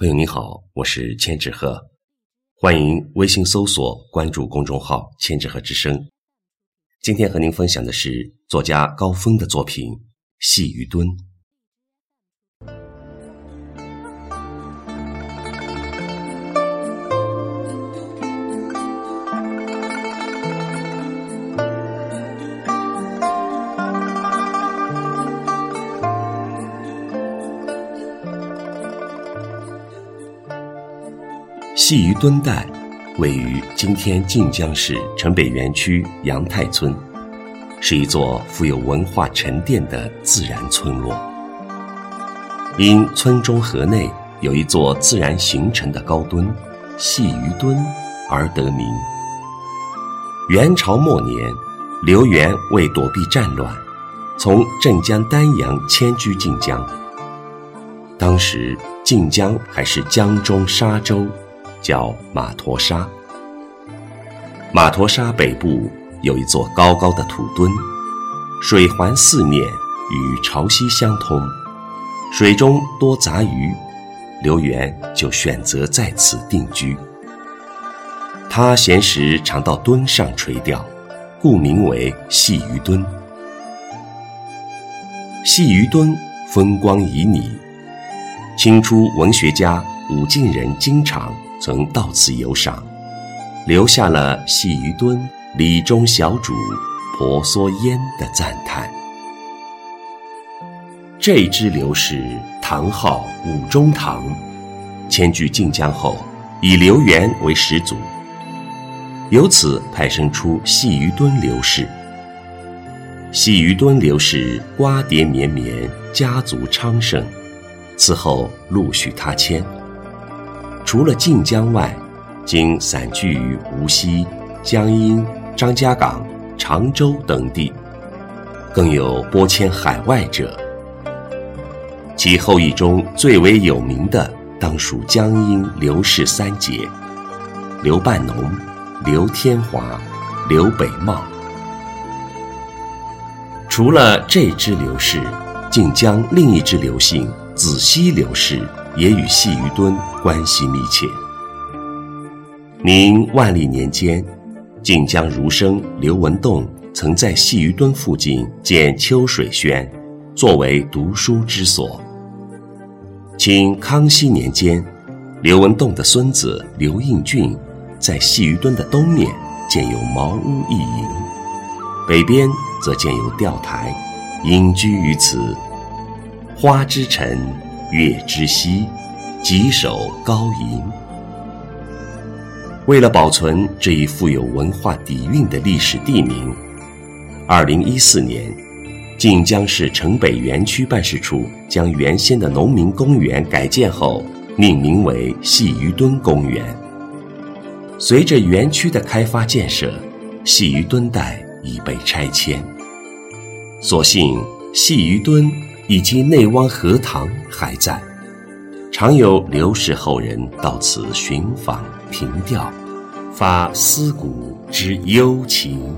朋友你好，我是千纸鹤，欢迎微信搜索关注公众号“千纸鹤之声”。今天和您分享的是作家高峰的作品《细雨蹲》。细鱼墩带位于今天晋江市城北园区杨太村，是一座富有文化沉淀的自然村落。因村中河内有一座自然形成的高墩——细鱼墩，而得名。元朝末年，刘元为躲避战乱，从镇江丹阳迁居晋江。当时晋江还是江中沙洲。叫马陀沙。马陀沙北部有一座高高的土墩，水环四面，与潮汐相通，水中多杂鱼，刘源就选择在此定居。他闲时常到墩上垂钓，故名为细鱼墩。细鱼墩风光旖旎，清初文学家武进人经常。曾到此游赏，留下了“细鱼墩，里中小主，婆娑烟”的赞叹。这支刘氏唐号武中堂，迁居晋江后，以刘元为始祖，由此派生出细鱼墩刘氏。细鱼墩刘氏瓜瓞绵绵，家族昌盛，此后陆续他迁。除了晋江外，今散居于无锡、江阴、张家港、常州等地，更有拨迁海外者。其后裔中最为有名的，当属江阴刘氏三杰：刘半农、刘天华、刘北茂。除了这支刘氏，晋江另一支刘姓子熙刘氏。也与细鱼墩关系密切。明万历年间，晋江儒生刘文栋曾在细鱼墩附近建秋水轩，作为读书之所。清康熙年间，刘文栋的孙子刘应俊在细鱼墩的东面建有茅屋一营，北边则建有钓台，隐居于此。花之城。月之西，几首高吟。为了保存这一富有文化底蕴的历史地名，二零一四年，晋江市城北园区办事处将原先的农民公园改建后，命名为细鱼墩公园。随着园区的开发建设，细鱼墩带已被拆迁，所幸细鱼墩。以及内湾荷塘还在，常有刘氏后人到此寻访凭吊，发思古之幽情。